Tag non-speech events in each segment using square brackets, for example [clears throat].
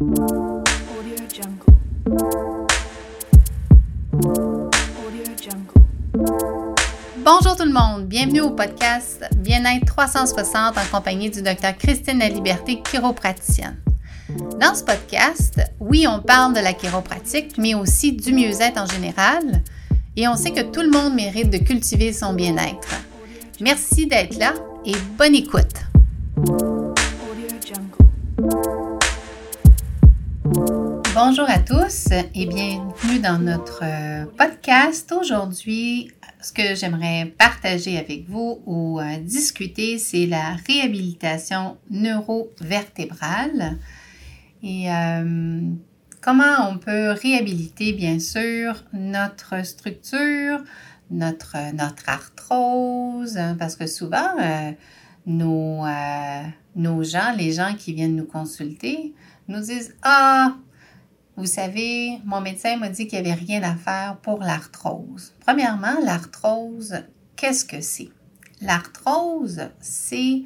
Bonjour tout le monde, bienvenue au podcast Bien-être 360 en compagnie du docteur Christine La Liberté, chiropraticienne. Dans ce podcast, oui, on parle de la chiropratique, mais aussi du mieux-être en général, et on sait que tout le monde mérite de cultiver son bien-être. Merci d'être là et bonne écoute. Bonjour à tous et bienvenue dans notre euh, podcast. Aujourd'hui, ce que j'aimerais partager avec vous ou euh, discuter, c'est la réhabilitation neurovertébrale et euh, comment on peut réhabiliter, bien sûr, notre structure, notre, notre arthrose, hein, parce que souvent, nos, nos gens, les gens qui viennent nous consulter, nous disent Ah, vous savez, mon médecin m'a dit qu'il n'y avait rien à faire pour l'arthrose. Premièrement, l'arthrose, qu'est-ce que c'est? L'arthrose, c'est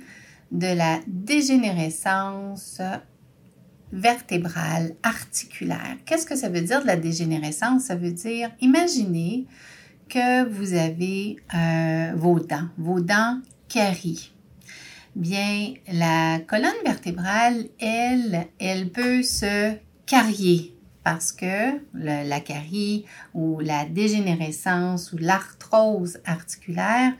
de la dégénérescence vertébrale, articulaire. Qu'est-ce que ça veut dire de la dégénérescence? Ça veut dire, imaginez que vous avez euh, vos dents, vos dents carient. Bien, la colonne vertébrale, elle, elle peut se carier parce que la carie ou la dégénérescence ou l'arthrose articulaire,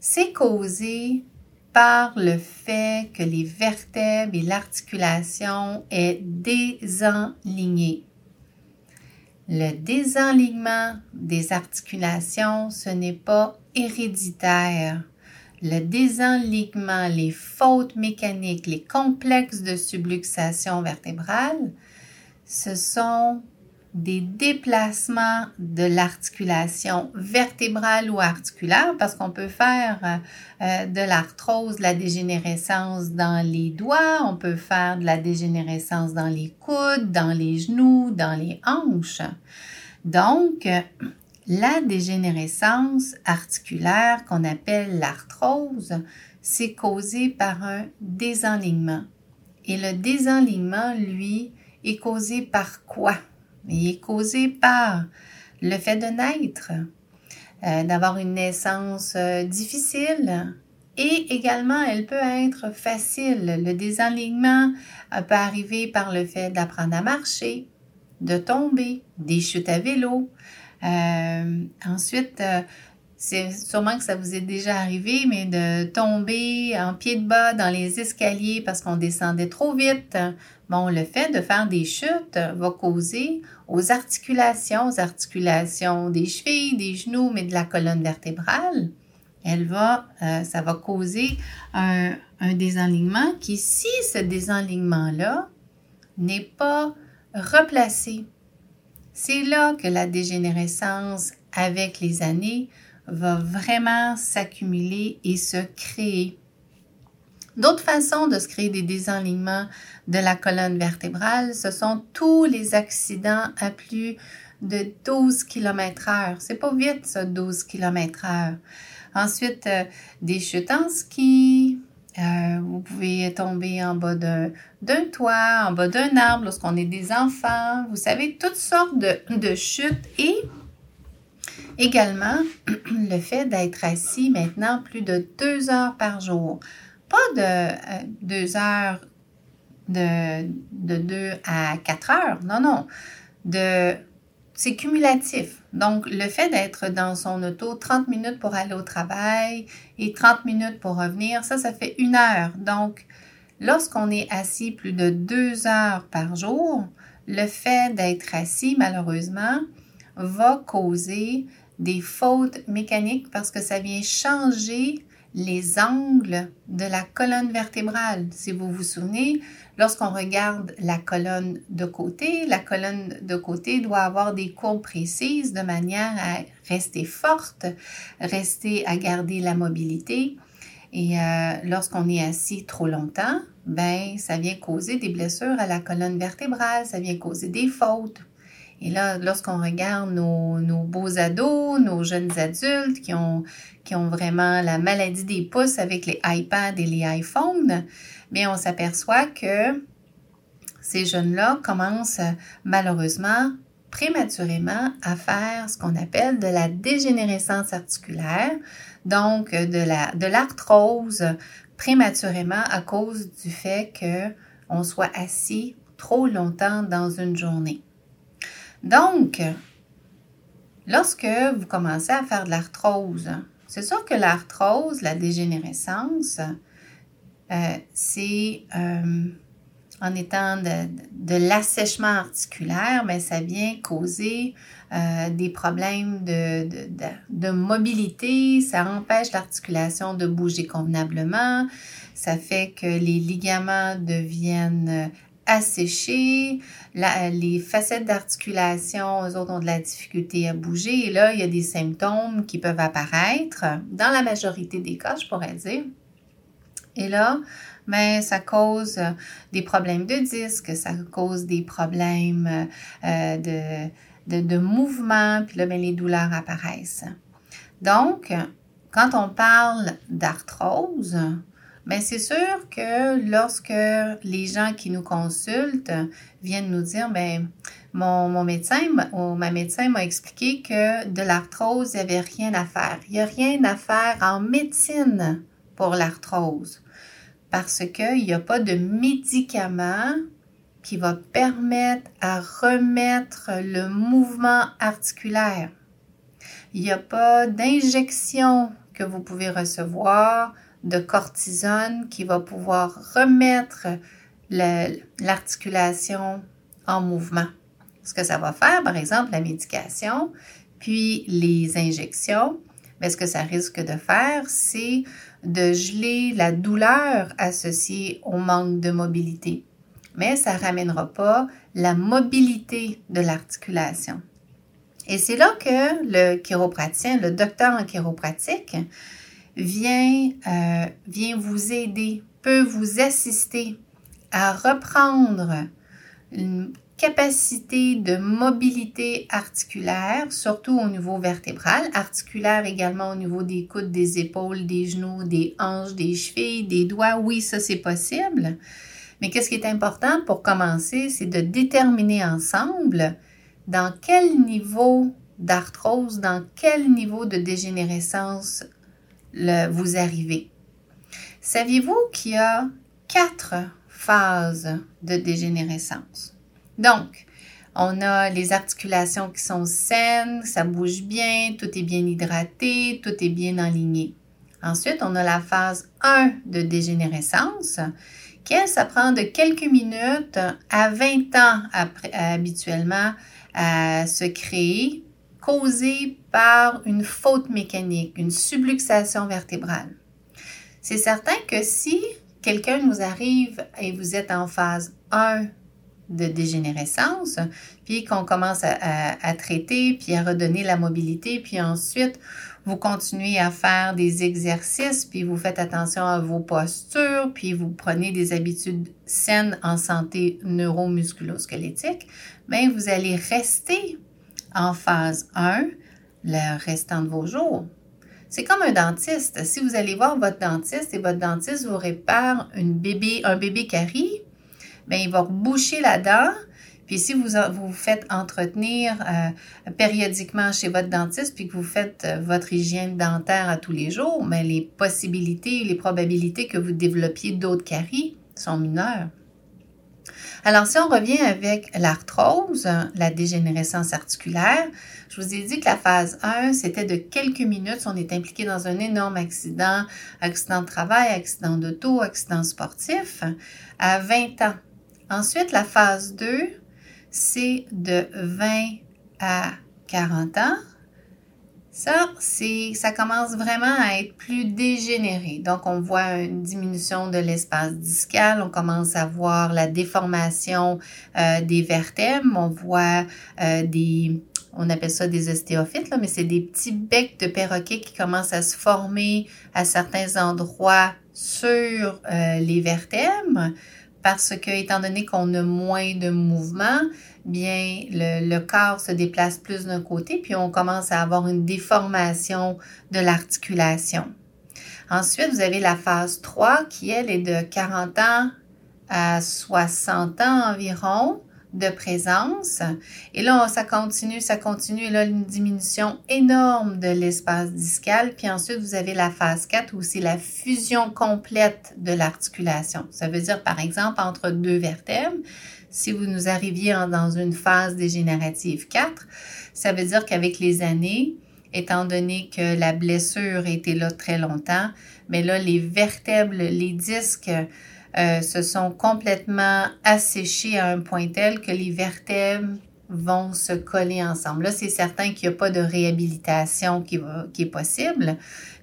c'est causé par le fait que les vertèbres et l'articulation est désenlignée. Le désenlignement des articulations, ce n'est pas héréditaire. Le désenlignement, les fautes mécaniques, les complexes de subluxation vertébrale, ce sont des déplacements de l'articulation vertébrale ou articulaire parce qu'on peut faire euh, de l'arthrose, de la dégénérescence dans les doigts, on peut faire de la dégénérescence dans les coudes, dans les genoux, dans les hanches. Donc, la dégénérescence articulaire qu'on appelle l'arthrose, c'est causé par un désenlignement. Et le désenlignement, lui, est causé par quoi? Il est causé par le fait de naître, euh, d'avoir une naissance euh, difficile et également elle peut être facile. Le désenlignement euh, peut arriver par le fait d'apprendre à marcher, de tomber, des chutes à vélo. Ensuite, c'est sûrement que ça vous est déjà arrivé, mais de tomber en pied de bas dans les escaliers parce qu'on descendait trop vite. Bon, le fait de faire des chutes va causer aux articulations, aux articulations des chevilles, des genoux, mais de la colonne vertébrale, elle va, euh, ça va causer un, un désenlignement qui, si ce désenlignement-là n'est pas replacé, c'est là que la dégénérescence avec les années va vraiment s'accumuler et se créer. D'autres façons de se créer des désenlignements de la colonne vertébrale, ce sont tous les accidents à plus de 12 km heure. C'est pas vite, ça, 12 km heure. Ensuite, euh, des chutes en ski. Euh, vous pouvez tomber en bas d'un toit, en bas d'un arbre lorsqu'on est des enfants. Vous savez, toutes sortes de chutes et également [clears throat] le fait d'être assis maintenant plus de deux heures par jour. Pas de euh, deux heures de, de deux à quatre heures, non, non. De, c'est cumulatif. Donc, le fait d'être dans son auto 30 minutes pour aller au travail et 30 minutes pour revenir, ça, ça fait une heure. Donc, lorsqu'on est assis plus de deux heures par jour, le fait d'être assis, malheureusement, va causer des fautes mécaniques parce que ça vient changer les angles de la colonne vertébrale. Si vous vous souvenez, lorsqu'on regarde la colonne de côté, la colonne de côté doit avoir des courbes précises de manière à rester forte, rester à garder la mobilité. Et euh, lorsqu'on est assis trop longtemps, ben ça vient causer des blessures à la colonne vertébrale, ça vient causer des fautes. Et là, lorsqu'on regarde nos, beaux ados, nos jeunes adultes qui ont, qui ont vraiment la maladie des pouces avec les iPads et les iPhones, bien, on s'aperçoit que ces jeunes-là commencent malheureusement prématurément à faire ce qu'on appelle de la dégénérescence articulaire, donc de la de l'arthrose prématurément à cause du fait que on soit assis trop longtemps dans une journée. Donc, lorsque vous commencez à faire de l'arthrose, c'est sûr que l'arthrose, la dégénérescence, euh, c'est euh, en étant de, l'assèchement articulaire, mais ça vient causer euh, des problèmes de, de, mobilité, ça empêche l'articulation de bouger convenablement, ça fait que les ligaments deviennent asséchés, les facettes d'articulation, eux autres ont de la difficulté à bouger, et là, il y a des symptômes qui peuvent apparaître, dans la majorité des cas, je pourrais dire. Et là, mais ça cause euh, des problèmes de disque, ça cause des problèmes euh, de, de, mouvement, puis là, ben, les douleurs apparaissent. Donc, quand on parle d'arthrose, mais ben, c'est sûr que lorsque les gens qui nous consultent viennent nous dire, ben mon, mon médecin ou ma médecin m'a expliqué que de l'arthrose, il n'y avait rien à faire. Il n'y a rien à faire en médecine pour l'arthrose parce qu'il n'y a pas de médicament qui va permettre à remettre le mouvement articulaire. Il n'y a pas d'injection que vous pouvez recevoir de cortisone qui va pouvoir remettre l'articulation en mouvement. Ce que ça va faire, par exemple, la médication, puis les injections, mais ce que ça risque de faire, c'est de geler la douleur associée au manque de mobilité. Mais ça ne ramènera pas la mobilité de l'articulation. Et c'est là que le chiropraticien, le docteur en chiropratique, vient, euh, vient vous aider, peut vous assister à reprendre une capacité de mobilité articulaire, surtout au niveau vertébral, articulaire également au niveau des coudes, des épaules, des genoux, des hanches, des chevilles, des doigts. Oui, ça c'est possible. Mais qu'est-ce qui est important pour commencer, c'est de déterminer ensemble dans quel niveau d'arthrose, dans quel niveau de dégénérescence vous arrivez. Saviez-vous qu'il y a quatre phases de dégénérescence? Donc, on a les articulations qui sont saines, ça bouge bien, tout est bien hydraté, tout est bien aligné. Ensuite, on a la phase 1 de dégénérescence, qui, ça prend de quelques minutes à 20 ans habituellement à se créer, causée une faute mécanique, une subluxation vertébrale. C'est certain que si quelqu'un nous arrive et vous êtes en phase 1 de dégénérescence, puis qu'on commence à, traiter, puis à redonner la mobilité, puis ensuite vous continuez à faire des exercices, puis vous faites attention à vos postures, puis vous prenez des habitudes saines en santé neuromusculo-squelettique, bien vous allez rester en phase 1 le restant de vos jours. C'est comme un dentiste. Si vous allez voir votre dentiste et votre dentiste vous répare un bébé carie, bien, il va boucher la dent. Puis si vous vous faites entretenir euh, périodiquement chez votre dentiste, puis que vous faites euh, votre hygiène dentaire à tous les jours, mais les possibilités, les probabilités que vous développiez d'autres caries sont mineures. Alors, si on revient avec l'arthrose, la dégénérescence articulaire, je vous ai dit que la phase 1, c'était de quelques minutes. On est impliqué dans un énorme accident, accident de travail, accident d'auto, accident sportif, à 20 ans. Ensuite, la phase 2, c'est de 20 à 40 ans. Ça, c'est, ça commence vraiment à être plus dégénéré. Donc, on voit une diminution de l'espace discal, on commence à voir la déformation euh, des vertèbres, on voit euh, des, on appelle ça des ostéophytes, là, mais c'est des petits becs de perroquets qui commencent à se former à certains endroits sur euh, les vertèbres parce que, étant donné qu'on a moins de mouvement, bien, le, corps se déplace plus d'un côté, puis on commence à avoir une déformation de l'articulation. Ensuite, vous avez la phase 3 qui, elle, est de 40 ans à 60 ans environ de présence. Et là, ça continue, ça continue. Et là, une diminution énorme de l'espace discal. Puis ensuite, vous avez la phase 4 où c'est la fusion complète de l'articulation. Ça veut dire, par exemple, entre deux vertèbres, si vous nous arriviez dans une phase dégénérative 4, ça veut dire qu'avec les années, étant donné que la blessure était là très longtemps, mais là, les vertèbres, les disques euh, se sont complètement asséchés à un point tel que les vertèbres vont se coller ensemble. Là, c'est certain qu'il n'y a pas de réhabilitation qui, qui, est possible,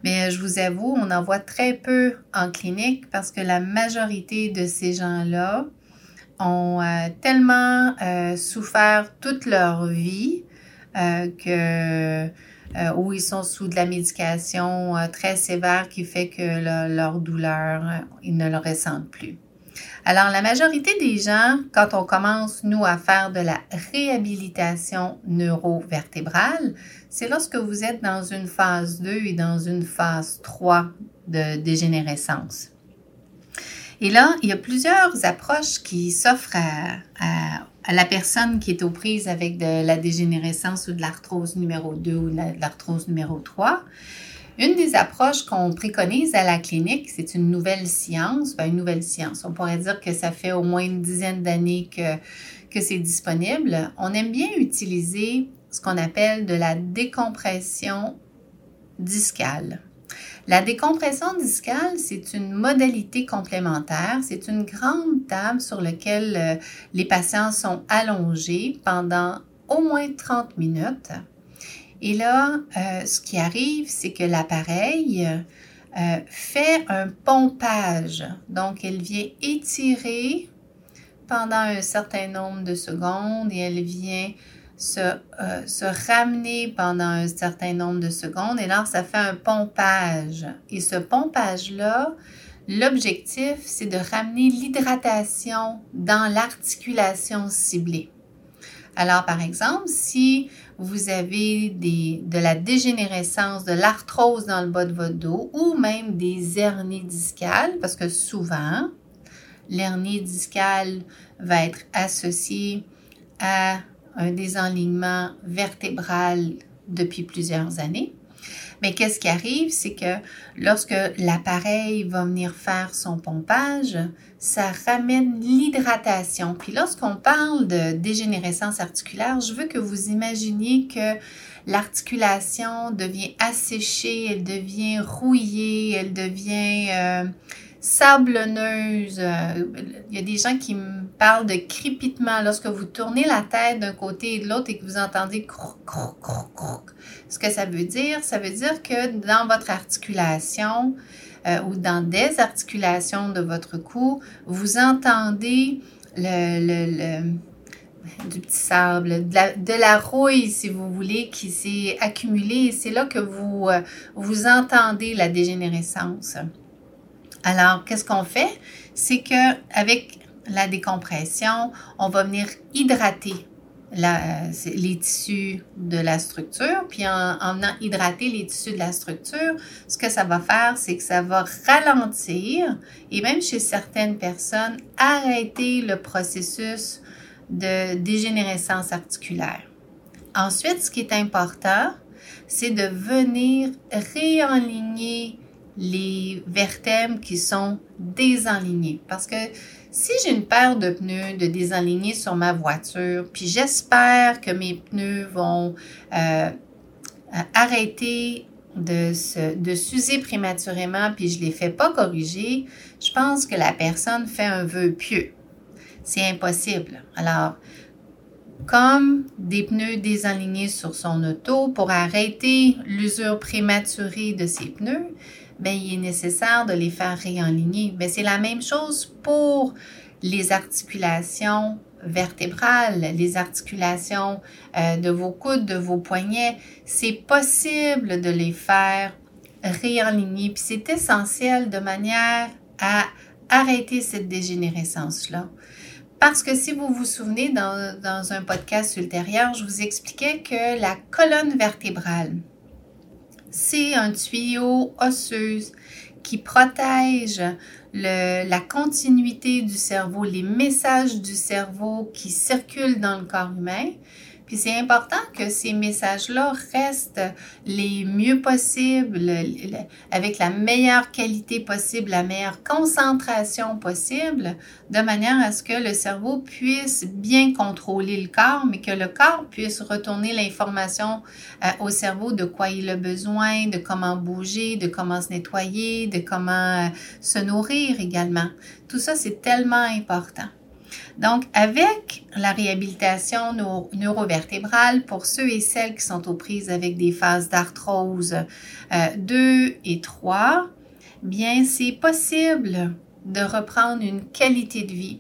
mais je vous avoue, on en voit très peu en clinique parce que la majorité de ces gens-là ont euh, tellement euh, souffert toute leur vie que euh, où ils sont sous de la médication très sévère qui fait que leur douleur, ils ne le ressentent plus. Alors, la majorité des gens, quand on commence, nous, à faire de la réhabilitation neurovertébrale, c'est lorsque vous êtes dans une phase 2 et dans une phase 3 de dégénérescence. Et là, il y a plusieurs approches qui s'offrent à, la personne qui est aux prises avec de la dégénérescence ou de l'arthrose numéro 2 ou de l'arthrose numéro 3. Une des approches qu'on préconise à la clinique, c'est une nouvelle science, ben une nouvelle science. On pourrait dire que ça fait au moins une dizaine d'années que, que c'est disponible. On aime bien utiliser ce qu'on appelle de la décompression discale. La décompression discale, c'est une modalité complémentaire. C'est une grande table sur laquelle euh, les patients sont allongés pendant au moins 30 minutes. Et là, euh, ce qui arrive, c'est que l'appareil euh, fait un pompage. Donc, elle vient étirer pendant un certain nombre de secondes et elle vient euh, se, ramener pendant un certain nombre de secondes et là, ça fait un pompage. Et ce pompage-là, l'objectif, c'est de ramener l'hydratation dans l'articulation ciblée. Alors, par exemple, si vous avez de la dégénérescence, de l'arthrose dans le bas de votre dos ou même des hernies discales, parce que souvent, l'hernie discale va être associée à un désalignement vertébral depuis plusieurs années. Mais qu'est-ce qui arrive, c'est que lorsque l'appareil va venir faire son pompage, ça ramène l'hydratation. Puis lorsqu'on parle de dégénérescence articulaire, je veux que vous imaginiez que l'articulation devient asséchée, elle devient rouillée, elle devient euh, sablonneuse. Euh, il y a des gens qui me parlent de crépitement. Lorsque vous tournez la tête d'un côté et de l'autre et que vous entendez croc, croc, croc, croc. Ce que ça veut dire, ça veut dire que dans votre articulation euh, ou dans des articulations de votre cou, vous entendez le, du petit sable, de la, rouille, si vous voulez, qui s'est accumulée. C'est là que vous, euh, vous entendez la dégénérescence. Alors, qu'est-ce qu'on fait? C'est que avec la décompression, on va venir hydrater les tissus de la structure. Puis en, en, venant hydrater les tissus de la structure, ce que ça va faire, c'est que ça va ralentir et même chez certaines personnes, arrêter le processus de dégénérescence articulaire. Ensuite, ce qui est important, c'est de venir réaligner les vertèbres qui sont désalignées. Parce que si j'ai une paire de pneus de désalignés sur ma voiture, puis j'espère que mes pneus vont euh, arrêter de, de s'user prématurément, puis je ne les fais pas corriger, je pense que la personne fait un vœu pieux. C'est impossible. Alors, comme des pneus désalignés sur son auto pour arrêter l'usure prématurée de ses pneus, ben, il est nécessaire de les faire réaligner. Mais ben, c'est la même chose pour les articulations vertébrales, les articulations euh, de vos coudes, de vos poignets. C'est possible de les faire réaligner. Puis c'est essentiel de manière à arrêter cette dégénérescence-là. Parce que si vous vous souvenez, dans un podcast ultérieur, je vous expliquais que la colonne vertébrale, c'est un tuyau osseux qui protège la continuité du cerveau, les messages du cerveau qui circulent dans le corps humain. Puis c'est important que ces messages-là restent les mieux possibles, avec la meilleure qualité possible, la meilleure concentration possible, de manière à ce que le cerveau puisse bien contrôler le corps, mais que le corps puisse retourner l'information euh, au cerveau de quoi il a besoin, de comment bouger, de comment se nettoyer, de comment euh, se nourrir également. Tout ça, c'est tellement important. Donc, avec la réhabilitation neurovertébrale, pour ceux et celles qui sont aux prises avec des phases d'arthrose 2 euh, et 3, bien, c'est possible de reprendre une qualité de vie.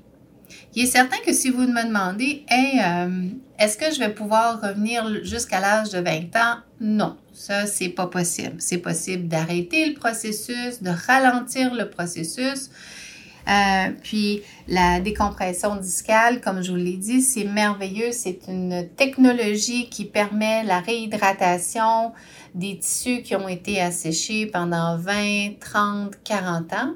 Il est certain que si vous me demandez, euh, est-ce que je vais pouvoir revenir jusqu'à l'âge de 20 ans? Non, ça, c'est pas possible. C'est possible d'arrêter le processus, de ralentir le processus, euh, puis la décompression discale, comme je vous l'ai dit, c'est merveilleux. C'est une technologie qui permet la réhydratation des tissus qui ont été asséchés pendant 20, 30, 40 ans.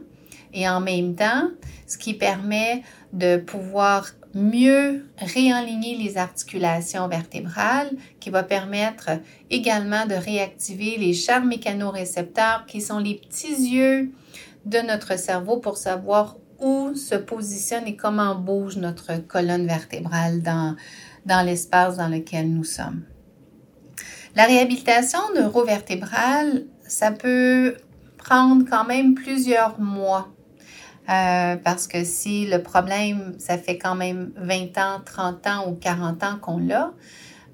Et en même temps, ce qui permet de pouvoir mieux réaligner les articulations vertébrales, qui va permettre également de réactiver les chars mécanorécepteurs, qui sont les petits yeux de notre cerveau pour savoir où se positionne et comment bouge notre colonne vertébrale dans, dans l'espace dans lequel nous sommes. La réhabilitation neurovertébrale, ça peut prendre quand même plusieurs mois. Euh, parce que si le problème, ça fait quand même 20 ans, 30 ans ou 40 ans qu'on l'a,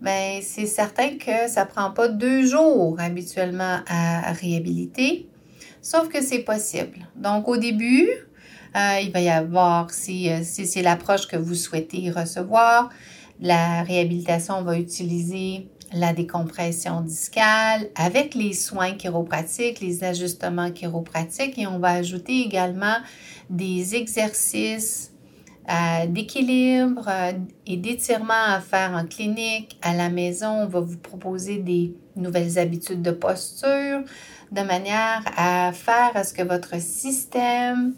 ben c'est certain que ça prend pas deux jours habituellement à réhabiliter. Sauf que c'est possible. Donc, au début, euh, il va y avoir, si, euh, si c'est l'approche que vous souhaitez recevoir, la réhabilitation va utiliser la décompression discale avec les soins chiropratiques, les ajustements chiropratiques et on va ajouter également des exercices euh, d'équilibre et d'étirement à faire en clinique. À la maison, on va vous proposer des nouvelles habitudes de posture, de manière à faire à ce que votre système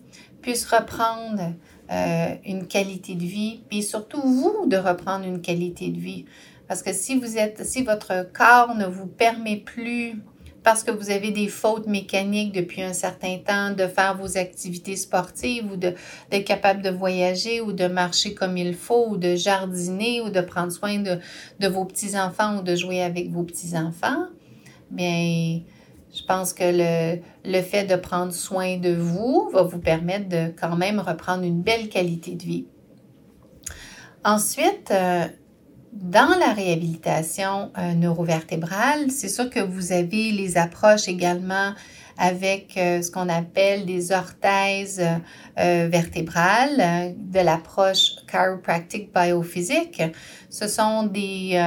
reprendre euh, une qualité de vie, puis surtout vous de reprendre une qualité de vie. Parce que si vous êtes, si votre corps ne vous permet plus, parce que vous avez des fautes mécaniques depuis un certain temps, de faire vos activités sportives ou d'être capable de voyager ou de marcher comme il faut ou de jardiner ou de prendre soin de, de vos petits-enfants ou de jouer avec vos petits-enfants, bien, je pense que le, le, fait de prendre soin de vous va vous permettre de quand même reprendre une belle qualité de vie. Ensuite, euh, dans la réhabilitation euh, neurovertébrale, c'est sûr que vous avez les approches également avec euh, ce qu'on appelle des orthèses vertébrales, de l'approche chiropractic biophysique. Ce sont des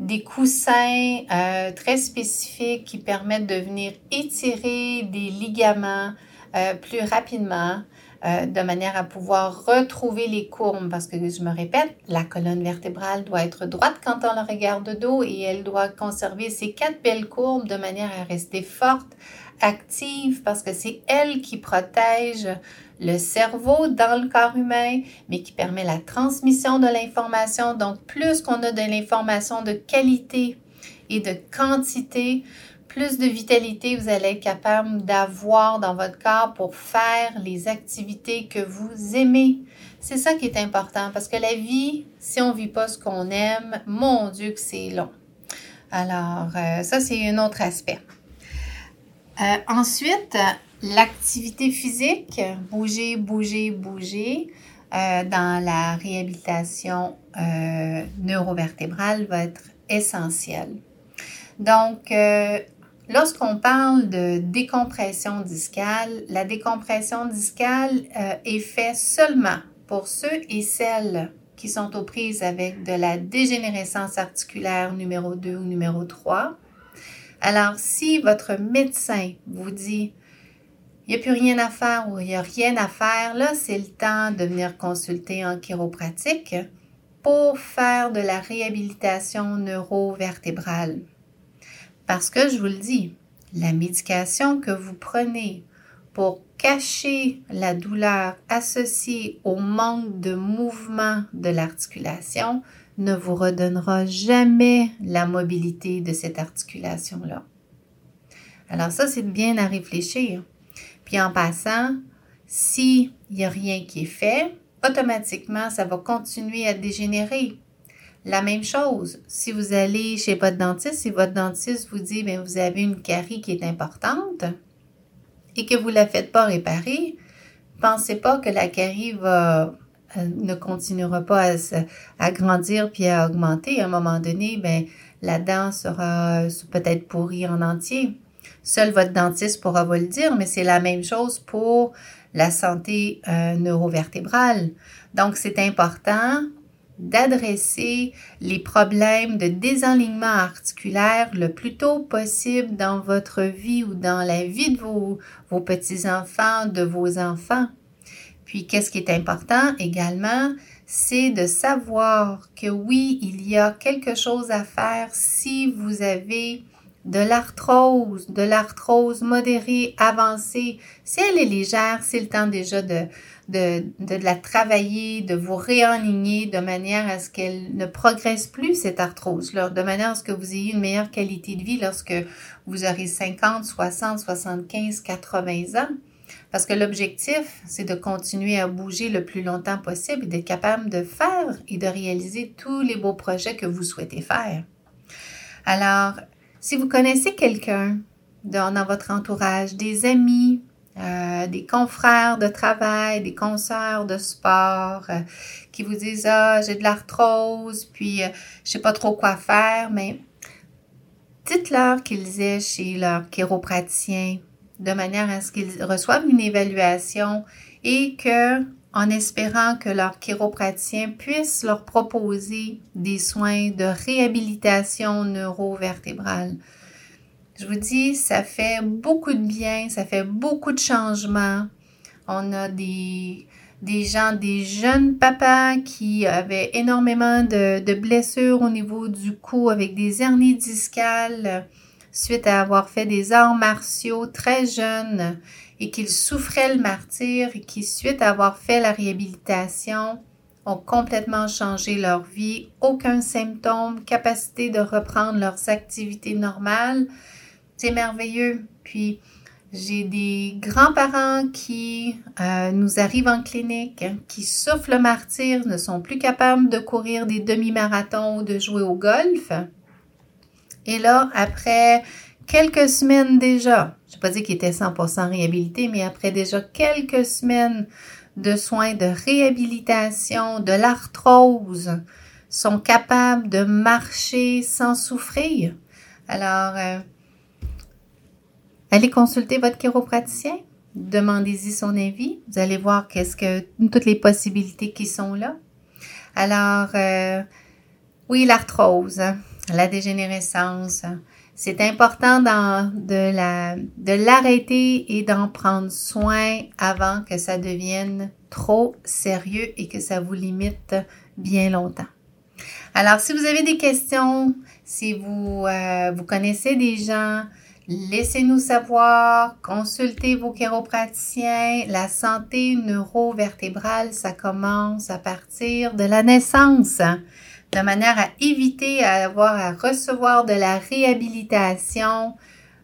des coussins euh, très spécifiques qui permettent de venir étirer des ligaments euh, plus rapidement, euh, de manière à pouvoir retrouver les courbes. Parce que je me répète, la colonne vertébrale doit être droite quand on la regarde de dos et elle doit conserver ses quatre belles courbes de manière à rester forte, active, parce que c'est elle qui protège le cerveau dans le corps humain, mais qui permet la transmission de l'information. Donc, plus qu'on a de l'information de qualité et de quantité, plus de vitalité vous allez être capable d'avoir dans votre corps pour faire les activités que vous aimez. C'est ça qui est important parce que la vie, si on ne vit pas ce qu'on aime, mon Dieu que c'est long. Alors, euh, ça, c'est un autre aspect. Euh, ensuite, L'activité physique, bouger, bouger, bouger, euh, dans la réhabilitation neurovertébrale va être essentielle. Donc, lorsqu'on parle de décompression discale, la décompression discale est faite seulement pour ceux et celles qui sont aux prises avec de la dégénérescence articulaire numéro 2 ou numéro 3. Alors, si votre médecin vous dit il n'y a plus rien à faire ou il n'y a rien à faire, là, c'est le temps de venir consulter en chiropratique pour faire de la réhabilitation neurovertébrale. Parce que je vous le dis, la médication que vous prenez pour cacher la douleur associée au manque de mouvement de l'articulation ne vous redonnera jamais la mobilité de cette articulation-là. Alors ça, c'est bien à réfléchir. Puis en passant, s'il n'y a rien qui est fait, automatiquement, ça va continuer à dégénérer. La même chose, si vous allez chez votre dentiste, si votre dentiste vous dit, bien, vous avez une carie qui est importante et que vous ne la faites pas réparer, pensez pas que la carie va, euh, ne continuera pas à, grandir puis à augmenter. À un moment donné, ben, la dent sera peut-être pourrie en entier. Seul votre dentiste pourra vous le dire, mais c'est la même chose pour la santé euh, neurovertébrale. Donc, c'est important d'adresser les problèmes de désalignement articulaire le plus tôt possible dans votre vie ou dans la vie de vos, vos petits-enfants, de vos enfants. Puis, qu'est-ce qui est important également, c'est de savoir que oui, il y a quelque chose à faire si vous avez de l'arthrose, de l'arthrose modérée, avancée. Si elle est légère, c'est le temps déjà de, la travailler, de vous réaligner de manière à ce qu'elle ne progresse plus, cette arthrose-là, de manière à ce que vous ayez une meilleure qualité de vie lorsque vous aurez 50, 60, 75, 80 ans. Parce que l'objectif, c'est de continuer à bouger le plus longtemps possible et d'être capable de faire et de réaliser tous les beaux projets que vous souhaitez faire. Alors, si vous connaissez quelqu'un dans, votre entourage, des amis, euh, des confrères de travail, des consoeurs de sport euh, qui vous disent ah j'ai de l'arthrose puis euh, je sais pas trop quoi faire mais dites-leur qu'ils aient chez leur chiropraticien de manière à ce qu'ils reçoivent une évaluation et que en espérant que leur chiropraticien puisse leur proposer des soins de réhabilitation neurovertébrale. Je vous dis, ça fait beaucoup de bien, ça fait beaucoup de changements. On a des, des gens, des jeunes papas qui avaient énormément de, de blessures au niveau du cou avec des hernies discales suite à avoir fait des arts martiaux très jeunes et qu'ils souffraient le martyr et qui, suite à avoir fait la réhabilitation, ont complètement changé leur vie, aucun symptôme, capacité de reprendre leurs activités normales. C'est merveilleux. Puis, j'ai des grands-parents qui euh, nous arrivent en clinique, qui souffrent le martyr, ne sont plus capables de courir des demi-marathons ou de jouer au golf. Et là, après quelques semaines déjà, ne pas dire qu'il était 100% réhabilité, mais après déjà quelques semaines de soins de réhabilitation, de l'arthrose, sont capables de marcher sans souffrir. Alors, euh, allez consulter votre chiropraticien, demandez-y son avis. Vous allez voir qu'est-ce que toutes les possibilités qui sont là. Alors, euh, oui, l'arthrose, la dégénérescence, c'est important de, la, de l'arrêter et d'en prendre soin avant que ça devienne trop sérieux et que ça vous limite bien longtemps. Alors, si vous avez des questions, si vous, euh, vous connaissez des gens, laissez-nous savoir, consultez vos chiropraticiens. La santé neurovertébrale, ça commence à partir de la naissance de manière à éviter à avoir à recevoir de la réhabilitation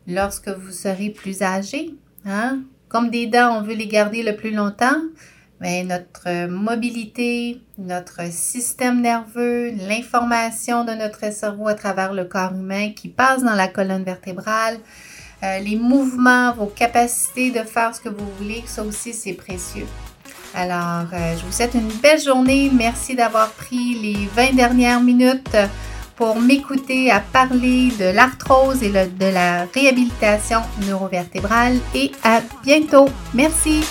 lorsque vous serez plus âgé. Hein? Comme des dents, on veut les garder le plus longtemps, mais notre mobilité, notre système nerveux, l'information de notre cerveau à travers le corps humain qui passe dans la colonne vertébrale, euh, les mouvements, vos capacités de faire ce que vous voulez, ça aussi c'est précieux. Alors, euh, je vous souhaite une belle journée. Merci d'avoir pris les 20 dernières minutes pour m'écouter à parler de l'arthrose et de la réhabilitation neurovertébrale. Et à bientôt. Merci.